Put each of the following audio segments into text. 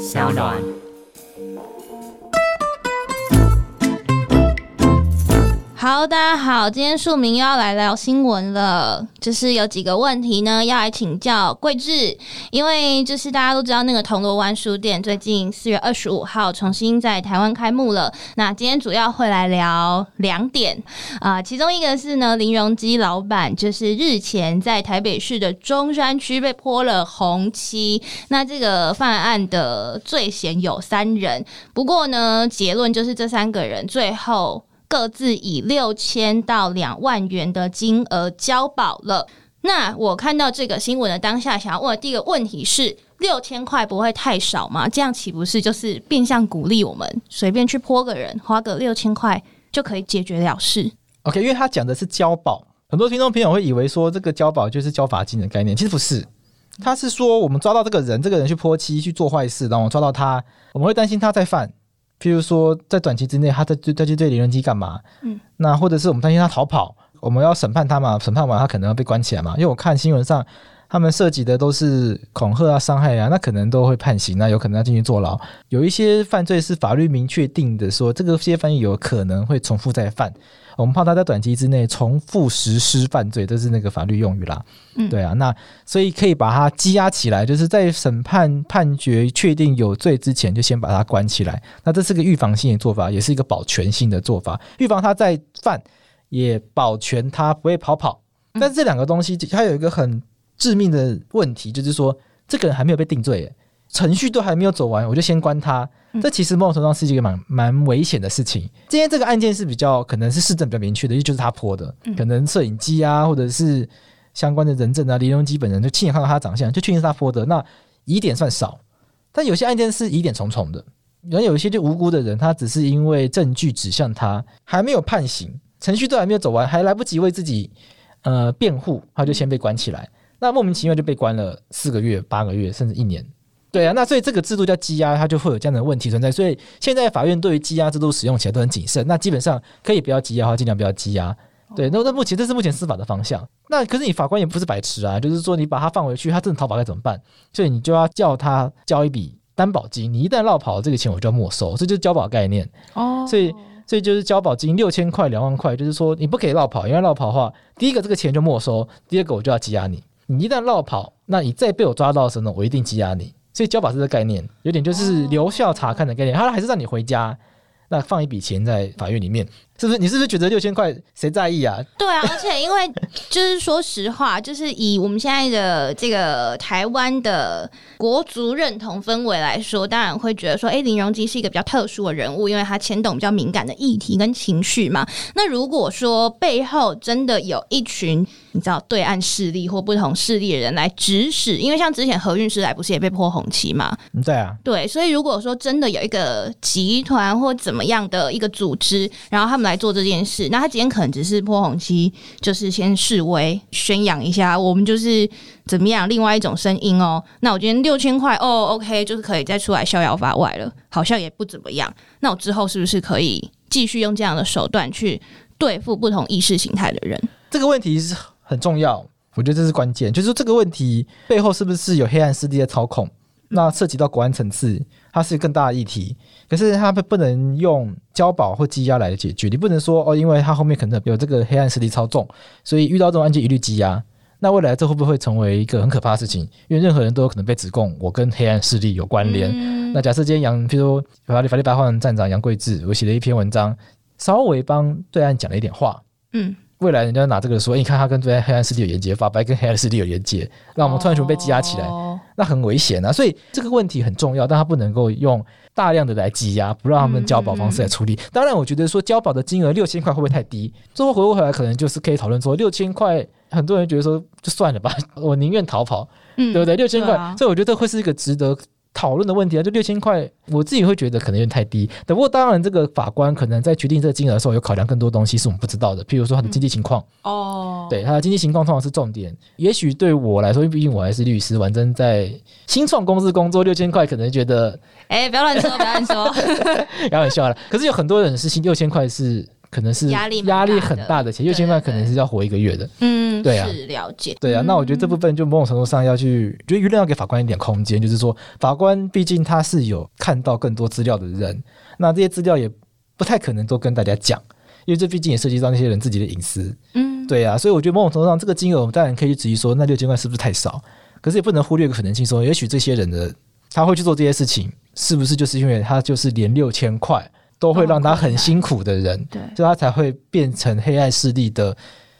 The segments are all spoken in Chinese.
小暖。好，大家好，今天庶民又要来聊新闻了，就是有几个问题呢，要来请教桂智，因为就是大家都知道那个铜锣湾书店最近四月二十五号重新在台湾开幕了，那今天主要会来聊两点啊、其中一个是呢，林荣基老板就是日前在台北市的中山区被泼了红漆，那这个犯案的罪嫌有三人，不过呢，结论就是这三个人最后。各自以六千到两万元的金额交保了。那我看到这个新闻的当下，想要问的第一个问题是：六千块不会太少吗？这样岂不是就是变相鼓励我们随便去泼个人，花个六千块就可以解决了事？OK，因为他讲的是交保，很多听众朋友会以为说这个交保就是交罚金的概念，其实不是。他是说我们抓到这个人，这个人去泼漆去做坏事，然后我抓到他，我们会担心他再犯。譬如说，在短期之内，他在对他去对李仁基干嘛？嗯，那或者是我们担心他逃跑，我们要审判他嘛？审判完他可能要被关起来嘛？因为我看新闻上，他们涉及的都是恐吓啊、伤害啊，那可能都会判刑，那有可能要进去坐牢。有一些犯罪是法律明确定的，说这个些犯罪有可能会重复再犯。我们怕他在短期之内重复实施犯罪，这是那个法律用语啦。嗯，对啊，那所以可以把他羁押起来，就是在审判判决确定有罪之前，就先把他关起来。那这是个预防性的做法，也是一个保全性的做法，预防他再犯，也保全他不会跑跑。但是这两个东西，它有一个很致命的问题，就是说这个人还没有被定罪，程序都还没有走完，我就先关他。这其实某种程度上是一个蛮蛮危险的事情。今天这个案件是比较可能是市政比较明确的，就是他泼的，可能摄影机啊，或者是相关的人证啊，林荣基本人就亲眼看到他的长相，就确定是他泼的，那疑点算少。但有些案件是疑点重重的，然后有一些就无辜的人，他只是因为证据指向他，还没有判刑，程序都还没有走完，还来不及为自己呃辩护，他就先被关起来，那莫名其妙就被关了四个月、八个月，甚至一年。对啊，那所以这个制度叫羁押，它就会有这样的问题存在。所以现在法院对于羁押制度使用起来都很谨慎。那基本上可以不要羁押的话，尽量不要羁押。对，那那目前这是目前司法的方向。那可是你法官也不是白痴啊，就是说你把他放回去，他真的逃跑该怎么办？所以你就要叫他交一笔担保金。你一旦落跑，这个钱我就要没收，这就是交保概念。哦，所以所以就是交保金六千块、两万块，就是说你不可以落跑，因为落跑的话，第一个这个钱就没收，第二个我就要羁押你。你一旦落跑，那你再被我抓到的时候呢，我一定羁押你。所以交保是这个概念，有点就是留校查看的概念，他还是让你回家，那放一笔钱在法院里面。是不是？你是不是觉得六千块谁在意啊？对啊，而且因为就是说实话，就是以我们现在的这个台湾的国族认同氛围来说，当然会觉得说，哎，林荣基是一个比较特殊的人物，因为他牵动比较敏感的议题跟情绪嘛。那如果说背后真的有一群你知道对岸势力或不同势力的人来指使，因为像之前何韵诗来不是也被泼红旗嘛？对啊，对，所以如果说真的有一个集团或怎么样的一个组织，然后他们来。来做这件事，那他今天可能只是泼红漆，就是先示威宣扬一下，我们就是怎么样，另外一种声音哦。那我今天六千块哦，OK，就是可以再出来逍遥法外了，好像也不怎么样。那我之后是不是可以继续用这样的手段去对付不同意识形态的人？这个问题是很重要，我觉得这是关键，就是这个问题背后是不是有黑暗势力的操控？那涉及到国安层次，它是更大的议题。可是它不不能用交保或羁押来解决。你不能说哦，因为它后面可能有这个黑暗势力操纵，所以遇到这种案件一律羁押。那未来这会不会成为一个很可怕的事情？因为任何人都有可能被指控我跟黑暗势力有关联。嗯、那假设今天杨，譬如说法律法律白话站长杨贵志，我写了一篇文章，稍微帮对岸讲了一点话。嗯。未来人家拿这个说，你看他跟对岸黑暗势力有连接，法白跟黑暗势力有连接，那我们突然全部被羁押起来，哦、那很危险啊！所以这个问题很重要，但他不能够用大量的来羁押，不让他们交保方式来处理。嗯、当然，我觉得说交保的金额六千块会不会太低？最后回过头来，可能就是可以讨论说六千块，很多人觉得说就算了吧，我宁愿逃跑，嗯、对不对？六千块，啊、所以我觉得这会是一个值得。讨论的问题啊，就六千块，我自己会觉得可能有点太低。不过当然，这个法官可能在决定这个金额的时候，有考量更多东西是我们不知道的，譬如说他的经济情况。哦、嗯，对，他的经济情况通常是重点。也许对我来说，因为毕竟我还是律师，完真在新创公司工作，六千块可能觉得，哎、欸，不要乱说，不要乱说，开玩笑了。可是有很多人是新六千块是可能是压力压力很大的钱，六千万可能是要活一个月的。嗯，对啊，是了解。对啊，那我觉得这部分就某种程度上要去，觉得舆论要给法官一点空间，就是说法官毕竟他是有看到更多资料的人，那这些资料也不太可能都跟大家讲，因为这毕竟也涉及到那些人自己的隐私。嗯，对啊，所以我觉得某种程度上这个金额，我们当然可以去质疑说，那六千万是不是太少？可是也不能忽略一个可能性，说也许这些人的他会去做这些事情，是不是就是因为他就是连六千块都会让他很辛苦的人，对，所以他才会变成黑暗势力的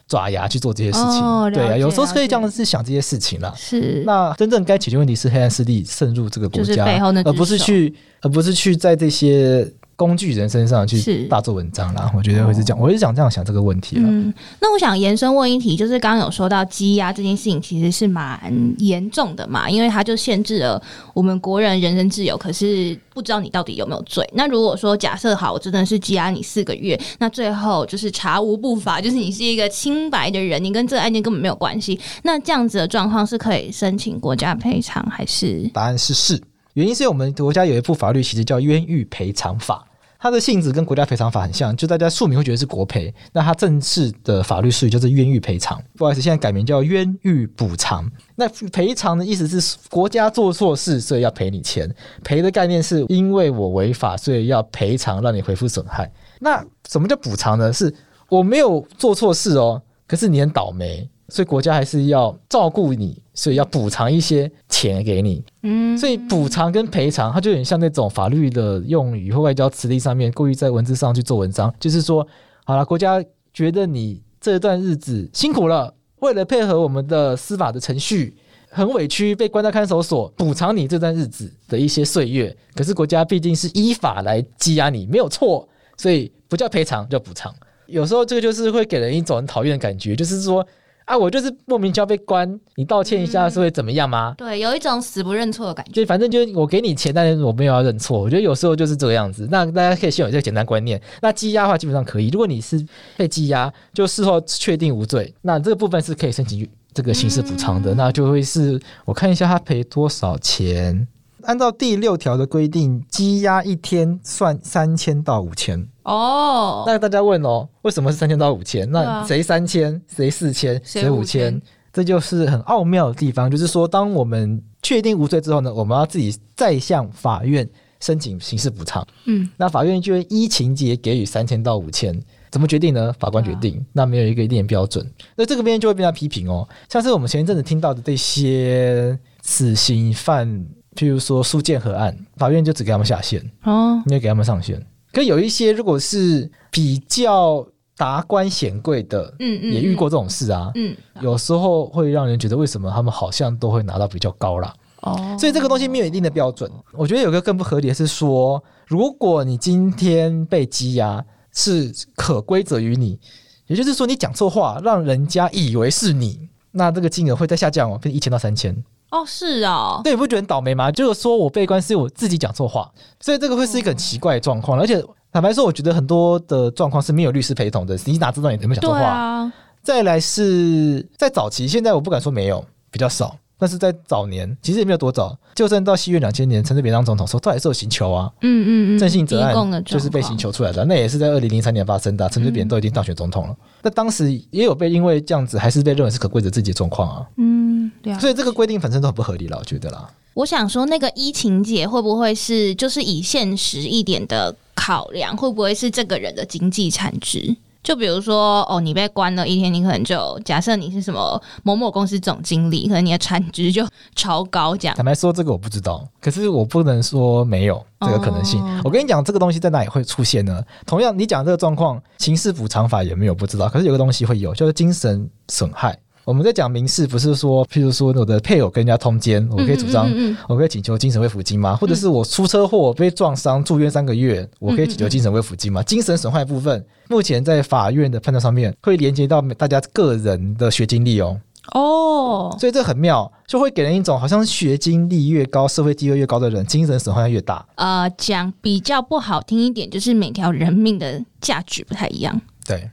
爪牙去做这些事情。哦、对啊，有时候可以这样子想这些事情啦。是，那真正该解决问题是黑暗势力渗入这个国家，而不是去，而不是去在这些。工具人身上去大做文章啦，我觉得会是这样，哦、我是想这样想这个问题了。嗯，那我想延伸问一题，就是刚刚有说到羁押这件事情，其实是蛮严重的嘛，因为它就限制了我们国人人身自由，可是不知道你到底有没有罪。那如果说假设好，我真的是羁押你四个月，那最后就是查无不法，就是你是一个清白的人，你跟这个案件根本没有关系，那这样子的状况是可以申请国家赔偿还是？答案是是，原因是我们国家有一部法律，其实叫冤狱赔偿法。它的性质跟国家赔偿法很像，就大家庶民会觉得是国赔，那它正式的法律术语就是冤狱赔偿。不好意思，现在改名叫冤狱补偿。那赔偿的意思是国家做错事，所以要赔你钱。赔的概念是因为我违法，所以要赔偿，让你恢复损害。那什么叫补偿呢？是我没有做错事哦，可是你很倒霉。所以国家还是要照顾你，所以要补偿一些钱给你。嗯，所以补偿跟赔偿，它就有点像那种法律的用语或外交辞令上面故意在文字上去做文章，就是说，好了，国家觉得你这段日子辛苦了，为了配合我们的司法的程序，很委屈，被关在看守所，补偿你这段日子的一些岁月。可是国家毕竟是依法来羁押你，没有错，所以不叫赔偿，叫补偿。有时候这个就是会给人一种很讨厌的感觉，就是说。啊，我就是莫名其妙被关，你道歉一下是会怎么样吗？嗯、对，有一种死不认错的感觉。就反正就我给你钱，但是我没有要认错。我觉得有时候就是这个样子。那大家可以先有这个简单观念。那羁押的话基本上可以，如果你是被羁押，就事后确定无罪，那这个部分是可以申请这个刑事补偿的。嗯、那就会是我看一下他赔多少钱。按照第六条的规定，羁押一天算三千到五千。哦，那大家问哦，为什么是三千到五千？那谁三千，谁四千，谁五千？这就是很奥妙的地方。就是说，当我们确定无罪之后呢，我们要自己再向法院申请刑事补偿。嗯，那法院就会依情节给予三千到五千。怎么决定呢？法官决定。啊、那没有一个一定的标准。那这个边就会被他批评哦。像是我们前一阵子听到的这些死刑犯，譬如说苏建和案，法院就只给他们下线哦，没有给他们上线。可有一些，如果是比较达官显贵的，嗯嗯，也遇过这种事啊，嗯，有时候会让人觉得，为什么他们好像都会拿到比较高啦？哦，所以这个东西没有一定的标准。我觉得有个更不合理的是说，如果你今天被羁押，是可归责于你，也就是说你讲错话，让人家以为是你，那这个金额会再下降哦，变一千到三千。哦，是哦，对，你不觉得很倒霉吗？就是说我被关是我自己讲错话，所以这个会是一个很奇怪的状况。而且坦白说，我觉得很多的状况是没有律师陪同的，你哪知道你有没有讲错话？啊。再来是在早期，现在我不敢说没有，比较少。但是在早年，其实也没有多早，就算到西元两千年，陈水扁当总统时候，他也是有刑求啊。嗯嗯嗯。郑信哲案就是被刑求出来的，那也是在二零零三年发生的。陈水扁都已经当选总统了，那、嗯、当时也有被因为这样子，还是被认为是可贵的自己的状况啊。嗯，对啊。所以这个规定本身都很不合理了，我觉得啦。我想说，那个依情节会不会是就是以现实一点的考量，会不会是这个人的经济产值？就比如说，哦，你被关了一天，你可能就假设你是什么某某公司总经理，可能你的产值就超高，这样。坦白说，这个我不知道，可是我不能说没有这个可能性。哦、我跟你讲，这个东西在哪里会出现呢？同样，你讲这个状况，刑事补偿法也没有不知道，可是有个东西会有，就是精神损害。我们在讲民事，不是说，譬如说我的配偶跟人家通奸，我可以主张，嗯嗯嗯、我可以请求精神慰抚金吗？或者是我出车祸被撞伤住院三个月，我可以请求精神慰抚金吗？精神损害部分，目前在法院的判断上面会连接到大家个人的学经历哦。哦，所以这很妙，就会给人一种好像学经历越高、社会地位越高的人，精神损害越大。呃，讲比较不好听一点，就是每条人命的价值不太一样。对，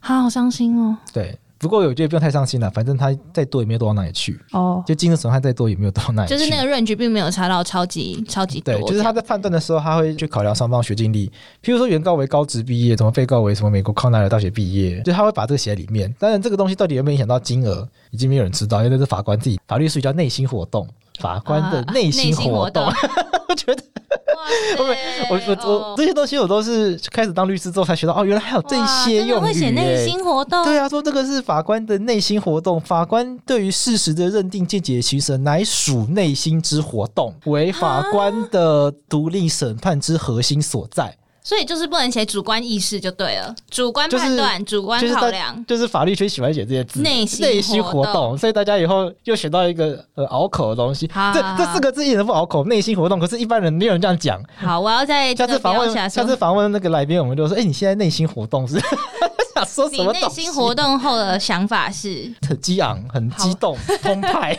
好好伤心哦。对。不过我觉得不用太伤心了，反正他再多也没有多到哪里去。哦，就精神损害再多也没有多到哪里去。就是那个 range 并没有差到超级超级多。对，就是他在判断的时候，他会去考量双方学经历。譬如说原告为高职毕业，怎么被告为什么美国康奈尔大学毕业，就他会把这个写在里面。当然，这个东西到底有没有影响到金额，已经没有人知道，因为这是法官自己法律术语叫内心活动，法官的内心活动。觉得。我我我这些东西我都是开始当律师之后才学到哦，原来还有这些用语。会写内心活动？对啊，说这个是法官的内心活动。法官对于事实的认定、见解的取舍，乃属内心之活动，为法官的独立审判之核心所在。所以就是不能写主观意识就对了，主观判断、就是、主观考量，就是，就是法律圈喜欢写这些字，内心内心活动。所以大家以后又学到一个呃拗口的东西，这这四个字一点都不拗口，内心活动。可是，一般人没有人这样讲。好，我要在下次访问下次访问那个来宾，我们就说：哎、欸，你现在内心活动是 想说什么？你内心活动后的想法是 很激昂、很激动、澎湃。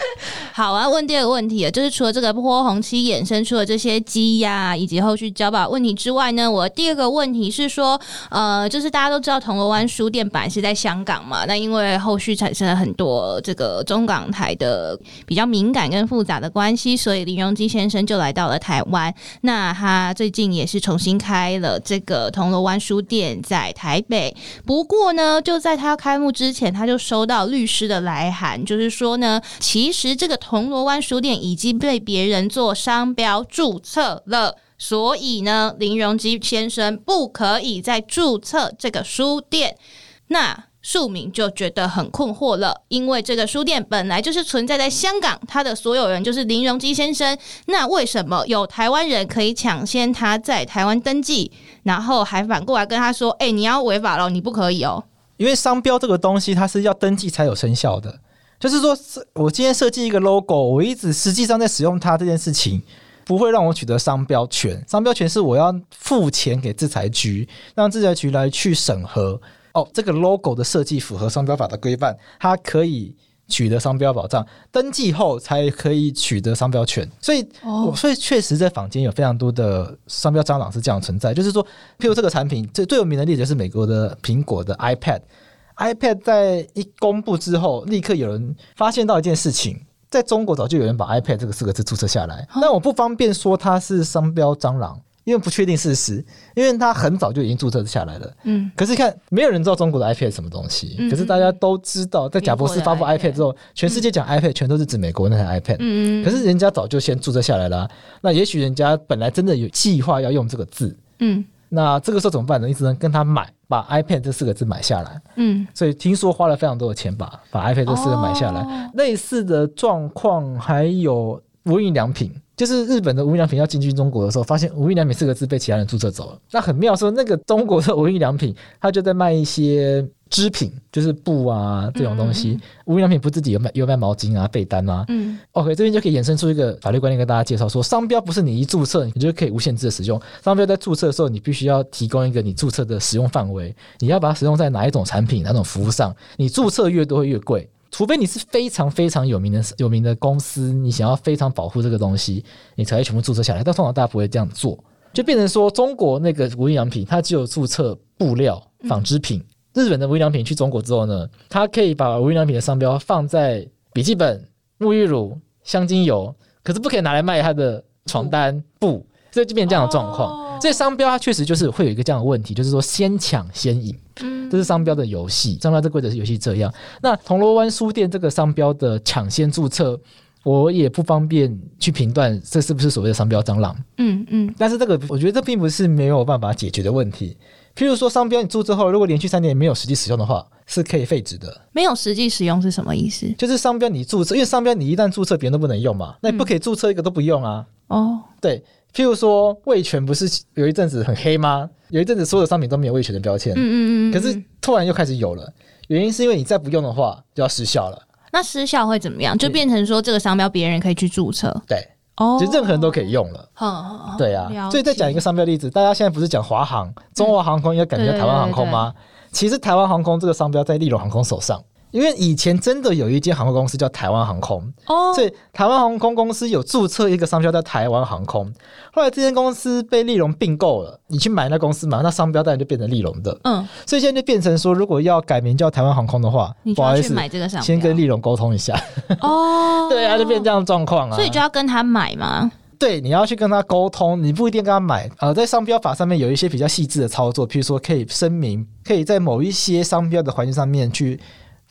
好，我要问第二个问题啊，就是除了这个泼红漆衍生出的这些羁押以及后续交保问题之外呢，我第二个问题是说，呃，就是大家都知道铜锣湾书店本来是在香港嘛，那因为后续产生了很多这个中港台的比较敏感跟复杂的关系，所以林荣基先生就来到了台湾。那他最近也是重新开了这个铜锣湾书店在台北，不过呢，就在他开幕之前，他就收到律师的来函，就是说呢，其其实这个铜锣湾书店已经被别人做商标注册了，所以呢，林荣基先生不可以再注册这个书店。那庶民就觉得很困惑了，因为这个书店本来就是存在在香港，他的所有人就是林荣基先生。那为什么有台湾人可以抢先他在台湾登记，然后还反过来跟他说：“哎，你要违法了，你不可以哦。”因为商标这个东西，它是要登记才有生效的。就是说，我今天设计一个 logo，我一直实际上在使用它这件事情，不会让我取得商标权。商标权是我要付钱给制裁局，让制裁局来去审核。哦，这个 logo 的设计符合商标法的规范，它可以取得商标保障，登记后才可以取得商标权。所以，哦所以确实在坊间有非常多的商标蟑螂是这样存在。就是说，譬如这个产品，最最有名的例子就是美国的苹果的 iPad。iPad 在一公布之后，立刻有人发现到一件事情，在中国早就有人把 iPad 这个四个字注册下来，但我不方便说它是商标蟑螂，因为不确定事实，因为它很早就已经注册下来了。嗯，可是看没有人知道中国的 iPad 是什么东西，嗯、可是大家都知道，在贾博士发布 iPad 之后，全世界讲 iPad 全都是指美国那台 iPad。嗯，可是人家早就先注册下来了，那也许人家本来真的有计划要用这个字。嗯。那这个时候怎么办呢？你只能跟他买，把 iPad 这四个字买下来。嗯，所以听说花了非常多的钱把把 iPad 这四个买下来。哦、类似的状况还有无印良品，就是日本的无印良品要进军中国的时候，发现无印良品四个字被其他人注册走了。那很妙，说那个中国的无印良品，他就在卖一些。织品就是布啊，这种东西，嗯、无印良品不自己有卖有卖毛巾啊、被单啊。嗯，OK，这边就可以衍生出一个法律观念跟大家介绍说，商标不是你一注册你就可以无限制的使用，商标在注册的时候，你必须要提供一个你注册的使用范围，你要把它使用在哪一种产品、哪种服务上，你注册越多会越贵，除非你是非常非常有名的有名的公司，你想要非常保护这个东西，你才会全部注册下来。但通常大家不会这样做，就变成说中国那个无印良品，它只有注册布料、纺织品。嗯日本的无印良品去中国之后呢，它可以把无印良品的商标放在笔记本、沐浴乳、香精油，可是不可以拿来卖它的床单布，所以就变成这样的状况。这商标它确实就是会有一个这样的问题，就是说先抢先赢，这是商标的游戏。商标这规则是游戏这样。那铜锣湾书店这个商标的抢先注册，我也不方便去评断这是不是所谓的商标蟑螂。嗯嗯，但是这个我觉得这并不是没有办法解决的问题。譬如说，商标你注册后，如果连续三年没有实际使用的话，是可以废止的。没有实际使用是什么意思？就是商标你注册，因为商标你一旦注册，别人都不能用嘛，那你不可以注册一个都不用啊。哦、嗯，对。譬如说，味全不是有一阵子很黑吗？有一阵子所有的商品都没有味全的标签。嗯嗯嗯。可是突然又开始有了，原因是因为你再不用的话就要失效了。那失效会怎么样？就变成说这个商标别人可以去注册。对。哦，就任何人都可以用了。哦，对啊，所以再讲一个商标例子，大家现在不是讲华航、中华航空应该改名叫台湾航空吗？其实台湾航空这个商标在立荣航空手上，因为以前真的有一间航空公司叫台湾航空，哦，所以台湾航空公司有注册一个商标叫台湾航空。后来这间公司被立荣并购了，你去买那公司嘛，那商标当然就变成立荣的。嗯，所以现在就变成说，如果要改名叫台湾航空的话，你就要去买这个商标，先跟立荣沟通一下。哦，对啊，就变这样的状况啊。所以就要跟他买嘛？对，你要去跟他沟通，你不一定跟他买。呃，在商标法上面有一些比较细致的操作，譬如说可以声明，可以在某一些商标的环境上面去。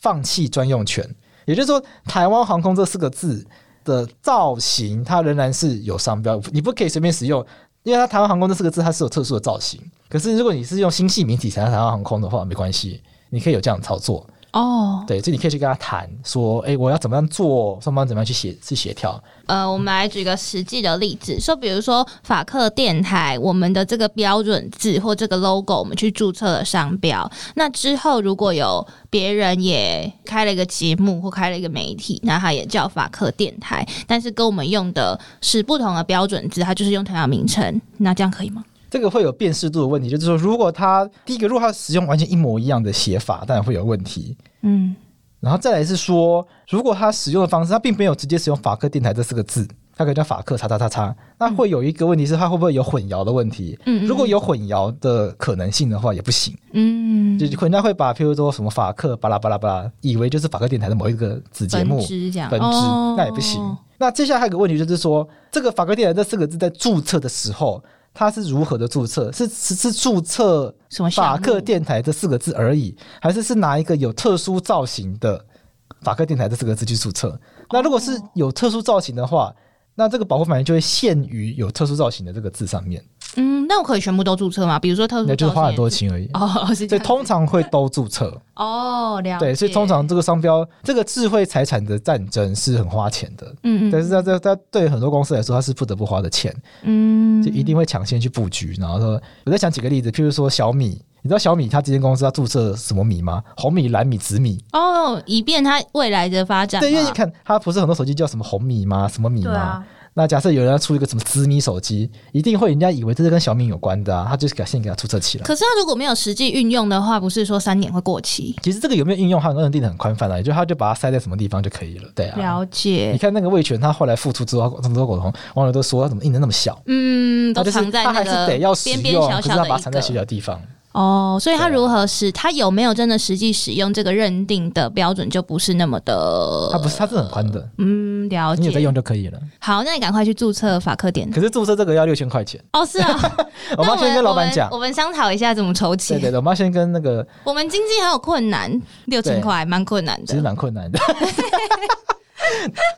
放弃专用权，也就是说，台湾航空这四个字的造型，它仍然是有商标，你不可以随便使用，因为它台湾航空这四个字它是有特殊的造型。可是如果你是用新细明体才台湾航空的话，没关系，你可以有这样的操作。哦，oh. 对，所以你可以去跟他谈说，哎，我要怎么样做，双方怎么样去协去协调。呃，我们来举个实际的例子，说，比如说法克电台，我们的这个标准字或这个 logo，我们去注册了商标。那之后，如果有别人也开了一个节目或开了一个媒体，那他也叫法克电台，但是跟我们用的是不同的标准字，他就是用同样名称，那这样可以吗？这个会有辨识度的问题，就是说，如果他第一个，如果他使用完全一模一样的写法，当然会有问题。嗯，然后再来是说，如果他使用的方式，他并没有直接使用“法克电台”这四个字，他可以叫“法克叉叉叉叉”，那会有一个问题是，他会不会有混淆的问题？嗯，如果有混淆的可能性的话，也不行。嗯，就人家会把，譬如说什么法克巴拉巴拉巴拉，以为就是法克电台的某一个子节目，这样，本支，那也不行。哦，那接下来还有一个问题，就是说，这个“法克电台”这四个字在注册的时候。它是如何的注册？是是是注册“法克电台”这四个字而已，还是是拿一个有特殊造型的“法克电台”这四个字去注册？那如果是有特殊造型的话，那这个保护范围就会限于有特殊造型的这个字上面。嗯，那我可以全部都注册吗？比如说特殊，那就是花很多钱而已。哦，所以通常会都注册。哦，了解。对，所以通常这个商标，这个智慧财产的战争是很花钱的。嗯嗯。但是在在在对很多公司来说，它是不得不花的钱。嗯。就一定会抢先去布局，然后说，我在想几个例子，譬如说小米，你知道小米它这间公司它注册什么米吗？红米、蓝米、紫米。哦，以便它未来的发展。对，因为你看它不是很多手机叫什么红米吗？什么米吗？啊那假设有人要出一个什么紫米手机，一定会人家以为这是跟小米有关的啊，他就是先给他注册起来。可是他如果没有实际运用的话，不是说三年会过期？其实这个有没有运用，他很多人定的很宽泛了，也就他就把它塞在什么地方就可以了。对啊，了解。你看那个魏权，他后来复出之后，这么多狗头，网友都说他怎么印的那么小？嗯，都藏在那个边边小小的，他还是得要使用，可是他把它藏在小小的地方。哦，所以他如何使？他有没有真的实际使用这个认定的标准，就不是那么的。他不是，他是很宽的。嗯，了解。你有在用就可以了。好，那你赶快去注册法克点。可是注册这个要六千块钱。哦，是啊。我们要先跟老板讲，我们商讨一下怎么筹钱。对对对，我们要先跟那个。我们经济很有困难，六千块蛮困难的。其实蛮困难的。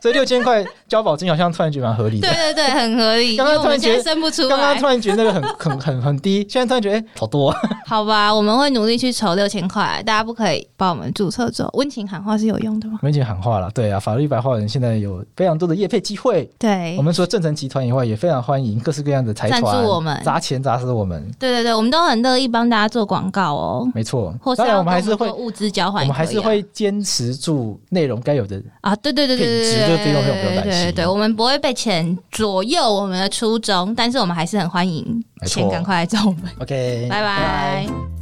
所以六千块交保金好像突然觉得蛮合理的，对对对，很合理。刚刚突然觉得生不出来，刚刚突然觉得那个很很很很低，现在突然觉得哎、欸，好多。好吧，我们会努力去筹六千块，大家不可以帮我们注册之后，温情喊话是有用的吗？温情喊话了，对啊，法律白话人现在有非常多的业配机会。对，我们除了正成集团以外，也非常欢迎各式各样的财团赞助我们，砸钱砸死我们。对对对，我们都很乐意帮大家做广告哦。没错，当然我们还是会物资交换，我们还是会坚持住内容该有的啊。对对对对对对。对对对对，我们不会被钱左右我们的初衷，但是我们还是很欢迎钱赶快来找我们。OK，拜拜。